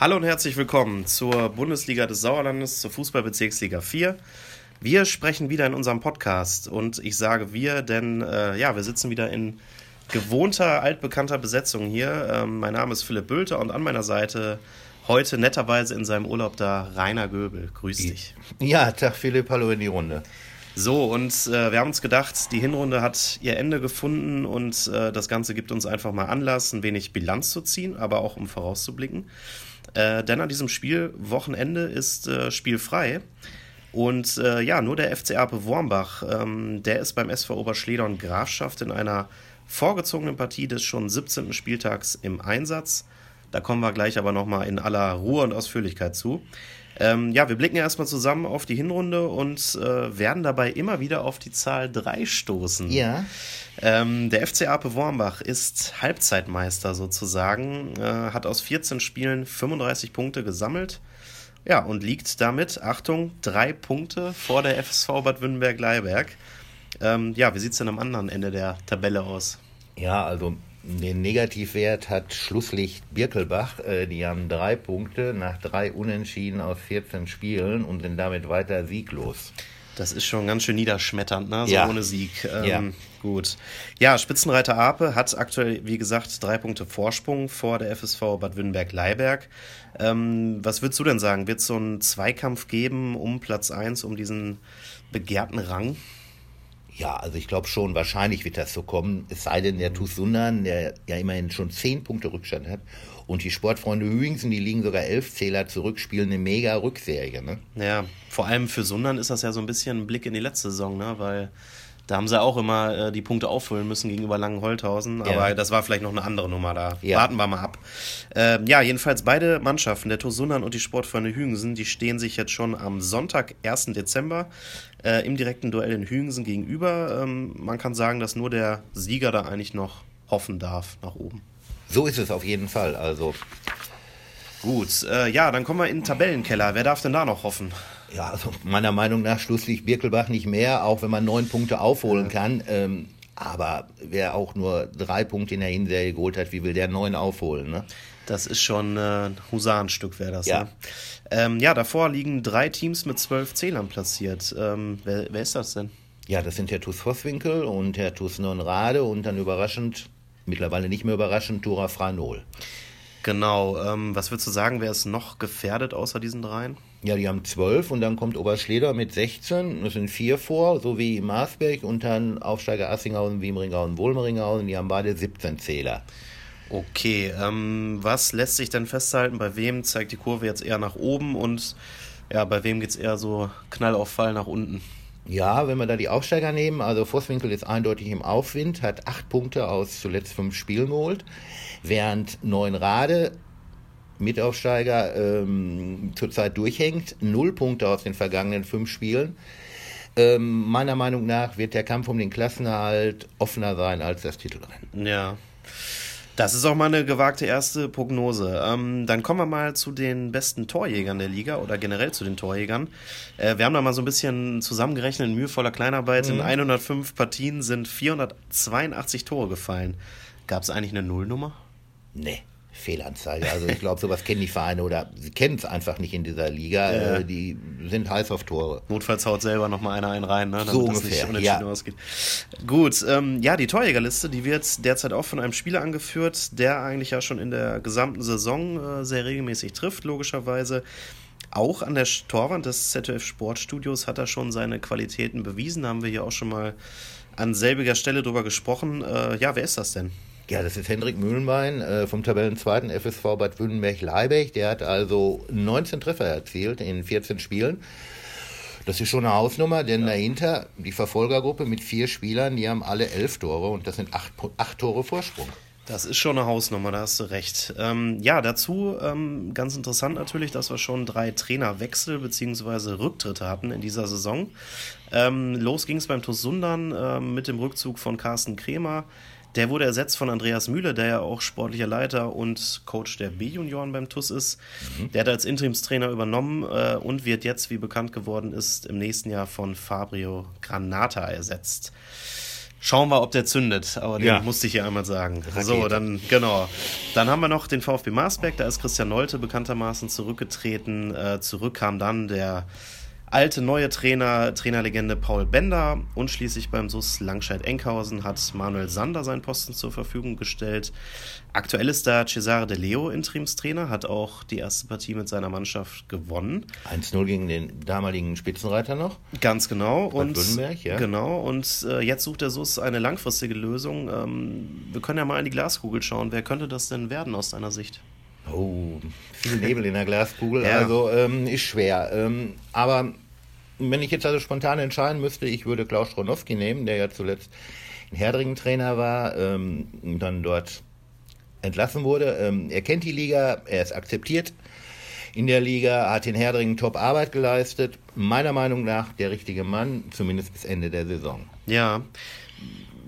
Hallo und herzlich willkommen zur Bundesliga des Sauerlandes, zur Fußballbezirksliga 4. Wir sprechen wieder in unserem Podcast und ich sage wir, denn äh, ja, wir sitzen wieder in gewohnter, altbekannter Besetzung hier. Ähm, mein Name ist Philipp Bülter und an meiner Seite heute netterweise in seinem Urlaub da Rainer Göbel. Grüß dich. Ja, Tag Philipp, hallo in die Runde. So, und äh, wir haben uns gedacht, die Hinrunde hat ihr Ende gefunden und äh, das Ganze gibt uns einfach mal Anlass, ein wenig Bilanz zu ziehen, aber auch um vorauszublicken. Äh, denn an diesem Spielwochenende ist äh, spielfrei. Und äh, ja, nur der FC Ape Wormbach, ähm, der ist beim SV Oberschledern Grafschaft in einer vorgezogenen Partie des schon 17. Spieltags im Einsatz. Da kommen wir gleich aber nochmal in aller Ruhe und Ausführlichkeit zu. Ähm, ja, wir blicken erstmal zusammen auf die Hinrunde und äh, werden dabei immer wieder auf die Zahl 3 stoßen. Ja. Ähm, der FC Ape Wormbach ist Halbzeitmeister sozusagen, äh, hat aus 14 Spielen 35 Punkte gesammelt. Ja, und liegt damit, Achtung, drei Punkte vor der FSV Bad Württemberg-Leiberg. Ähm, ja, wie sieht es denn am anderen Ende der Tabelle aus? Ja, also den Negativwert hat Schlusslicht Birkelbach. Äh, die haben drei Punkte nach drei Unentschieden aus 14 Spielen und sind damit weiter sieglos. Das ist schon ganz schön niederschmetternd, ne? So Ja. ohne Sieg. Ähm, Ja. Gut. Ja, Spitzenreiter Ape hat aktuell, wie gesagt, drei Punkte Vorsprung vor der FSV Bad Württemberg-Leiberg. Ähm, was würdest du denn sagen? Wird es so einen Zweikampf geben um Platz 1, um diesen begehrten Rang? Ja, also ich glaube schon, wahrscheinlich wird das so kommen. Es sei denn, der TuS Sundern, der ja immerhin schon zehn Punkte Rückstand hat. Und die Sportfreunde Hüingsen, die liegen sogar elf Zähler zurück, spielen eine mega Rückserie. Ne? Ja, vor allem für Sundern ist das ja so ein bisschen ein Blick in die letzte Saison, ne? Weil da haben sie auch immer äh, die Punkte auffüllen müssen gegenüber Langenholthausen. Aber Ja. das war vielleicht noch eine andere Nummer da. Ja. Warten wir mal ab. Ähm, ja, jedenfalls beide Mannschaften, der TuS Sundern und die Sportfreunde Hügensen, die stehen sich jetzt schon am Sonntag, 1. Dezember, äh, im direkten Duell in Hügensen gegenüber. Ähm, man kann sagen, dass nur der Sieger da eigentlich noch hoffen darf nach oben. So ist es auf jeden Fall. Also, Gut, äh, ja, dann kommen wir in den Tabellenkeller. Wer darf denn da noch hoffen? Ja, also meiner Meinung nach schlusslich Birkelbach nicht mehr, auch wenn man neun Punkte aufholen kann. Ähm, aber wer auch nur drei Punkte in der Hinserie geholt hat, wie will der neun aufholen? Ne? Das ist schon äh, ein Husarenstück, wäre das. Ja. Ne? Ähm, ja, davor liegen drei Teams mit zwölf Zählern platziert. Ähm, wer, wer ist das denn? Ja, das sind der TuS Vosswinkel und der TuS Nonrade und dann überraschend, mittlerweile nicht mehr überraschend, Tura Franol. Genau. Ähm, was würdest du sagen, wer ist noch gefährdet außer diesen dreien? Ja, die haben zwölf und dann kommt Oberschleder mit 16. Es sind vier vor, so wie Marsberg und dann Aufsteiger Assinghausen, Wiemringhausen, Wohlmeringhausen. Die haben beide 17 Zähler. Okay. Ähm, was lässt sich denn festhalten? Bei wem zeigt die Kurve jetzt eher nach oben und ja, bei wem geht es eher so knall auf Fall nach unten? Ja, wenn wir da die Aufsteiger nehmen, also Vosswinkel ist eindeutig im Aufwind, hat acht Punkte aus zuletzt fünf Spielen geholt, während Neunrade Mitaufsteiger ähm, zurzeit durchhängt, null Punkte aus den vergangenen fünf Spielen. Ähm, meiner Meinung nach wird der Kampf um den Klassenerhalt offener sein als das Titelrennen. Ja. Das ist auch mal eine gewagte erste Prognose. Ähm, dann kommen wir mal zu den besten Torjägern der Liga oder generell zu den Torjägern. Äh, wir haben da mal so ein bisschen zusammengerechnet in mühevoller Kleinarbeit. In 105 Partien sind 482 Tore gefallen. Gab es eigentlich eine Nullnummer? Nee, Fehlanzeige. Also ich glaube, sowas kennen die Vereine oder sie kennen es einfach nicht in dieser Liga. Ja. Äh, die sind heiß auf Tore. Notfalls haut selber noch mal einer einen rein, ne, damit So ungefähr, nicht unentschieden ja. ausgeht. Gut, ähm, ja, die Torjägerliste, die wird derzeit auch von einem Spieler angeführt, der eigentlich ja schon in der gesamten Saison äh, sehr regelmäßig trifft, logischerweise. Auch an der Torwand des ZDF Sportstudios hat er schon seine Qualitäten bewiesen. Da haben wir hier auch schon mal an selbiger Stelle drüber gesprochen. Äh, ja, wer ist das denn? Ja, das ist Hendrik Mühlenbein äh, vom Tabellenzweiten FSV Bad Württemberg-Leibeck. Der hat also 19 Treffer erzielt in 14 Spielen. Das ist schon eine Hausnummer, denn dahinter die Verfolgergruppe mit vier Spielern, die haben alle elf Tore und das sind acht, acht Tore Vorsprung. Das ist schon eine Hausnummer, da hast du recht. Ähm, ja, dazu ähm, ganz interessant natürlich, dass wir schon drei Trainerwechsel bzw. Rücktritte hatten in dieser Saison. Ähm, los ging es beim TuS Sundern ähm, mit dem Rückzug von Carsten Kremer. Der wurde ersetzt von Andreas Mühle, der ja auch sportlicher Leiter und Coach der B-Junioren beim TuS ist. Der hat als Interimstrainer übernommen äh, und wird jetzt, wie bekannt geworden ist, im nächsten Jahr von Fabio Granata ersetzt. Schauen wir, ob der zündet. Aber den Ja. musste ich hier einmal sagen. Rakete. So, dann, genau. Dann haben wir noch den VfB Marsberg. Da ist Christian Nolte bekanntermaßen zurückgetreten. Äh, zurück kam dann der alte, neue Trainer, Trainerlegende Paul Bender. Und schließlich beim SUS Langscheid-Enkhausen hat Manuel Sander seinen Posten zur Verfügung gestellt. Aktuell ist da Cesare De Leo Interimstrainer, hat auch die erste Partie mit seiner Mannschaft gewonnen. 1-0 gegen den damaligen Spitzenreiter noch. Ganz genau. Und, Württemberg, ja. Genau. Und äh, jetzt sucht der SUS eine langfristige Lösung. Ähm, wir können ja mal in die Glaskugel schauen. Wer könnte das denn werden aus deiner Sicht? Oh, viel Nebel in der Glaskugel, Ja. also ähm, ist schwer. Ähm, aber wenn ich jetzt also spontan entscheiden müsste, ich würde Klaus Stronowski nehmen, der ja zuletzt in Herdringen Trainer war, ähm, und dann dort entlassen wurde. Ähm, er kennt die Liga, er ist akzeptiert in der Liga, hat in Herdringen Top-Arbeit geleistet. Meiner Meinung nach der richtige Mann, zumindest bis Ende der Saison. Ja,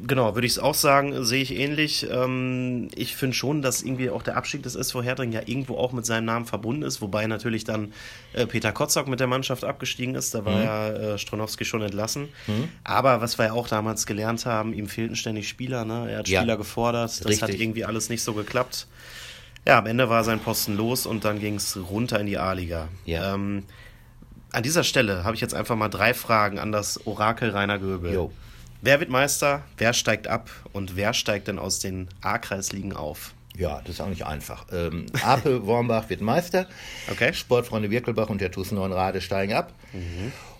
genau, würde ich es auch sagen, sehe ich ähnlich. Ähm, ich finde schon, dass irgendwie auch der Abstieg des SV Herdring ja irgendwo auch mit seinem Namen verbunden ist, wobei natürlich dann äh, Peter Kotzak mit der Mannschaft abgestiegen ist. Da war ja äh, Stronowski schon entlassen. Aber was wir ja auch damals gelernt haben, ihm fehlten ständig Spieler. Ne? Er hat Ja. Spieler gefordert. Das hat Richtig. irgendwie alles nicht so geklappt. Ja, am Ende war sein Posten los und dann ging es runter in die A-Liga. Ja. Ähm, an dieser Stelle habe ich jetzt einfach mal drei Fragen an das Orakel Rainer Göbel. Jo. Wer wird Meister? Wer steigt ab? Und wer steigt denn aus den A-Kreisligen auf? Ja, das ist auch nicht einfach. Ähm, Ape Wormbach wird Meister. Okay. Sportfreunde Wirkelbach und der TuS Neuenrade steigen ab.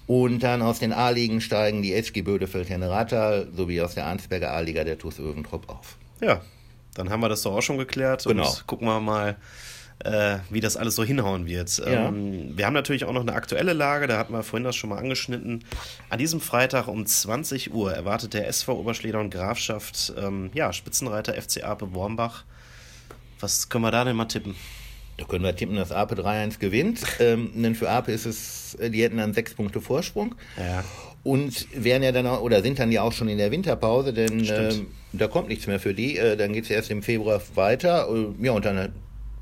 Und dann aus den A-Ligen steigen die SG Bödefeld Ratal sowie aus der Arnsberger A-Liga der TuS Öventrop auf. Ja, dann haben wir das doch auch schon geklärt. Genau. Und gucken wir mal, äh, wie das alles so hinhauen wird. Ja. Ähm, wir haben natürlich auch noch eine aktuelle Lage, da hatten wir vorhin das schon mal angeschnitten. An diesem Freitag um 20 Uhr erwartet der SV Oberschleder und Grafschaft, ähm, ja, Spitzenreiter FC Ape Wormbach. Was können wir da denn mal tippen? Da können wir tippen, dass Ape 3-1 gewinnt. Ähm, denn für Ape ist es, äh, die hätten dann sechs Punkte Vorsprung. Ja. Und wären ja dann auch, oder sind dann ja auch schon in der Winterpause, denn ähm, da kommt nichts mehr für die. Äh, dann geht es erst im Februar weiter. Äh, ja, und dann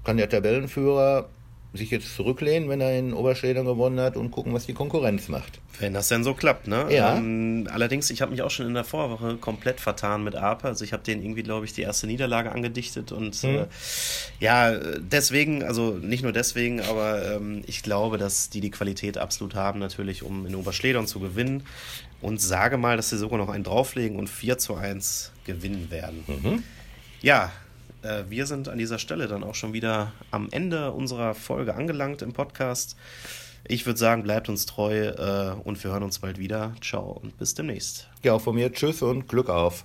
kann der Tabellenführer sich jetzt zurücklehnen, wenn er in Oberschledern gewonnen hat und gucken, was die Konkurrenz macht. Wenn das denn so klappt, ne? Ja. Ähm, allerdings, ich habe mich auch schon in der Vorwoche komplett vertan mit Ape. Also ich habe denen irgendwie, glaube ich, die erste Niederlage angedichtet und Mhm. äh, ja, deswegen, also nicht nur deswegen, aber ähm, ich glaube, dass die die Qualität absolut haben, natürlich, um in Oberschledern zu gewinnen. Und sage mal, dass sie sogar noch einen drauflegen und 4 zu 1 gewinnen werden. Mhm. Ja, wir sind an dieser Stelle dann auch schon wieder am Ende unserer Folge angelangt im Podcast. Ich würde sagen, bleibt uns treu äh, und wir hören uns bald wieder. Ciao und bis demnächst. Ja, auch von mir Tschüss und Glück auf.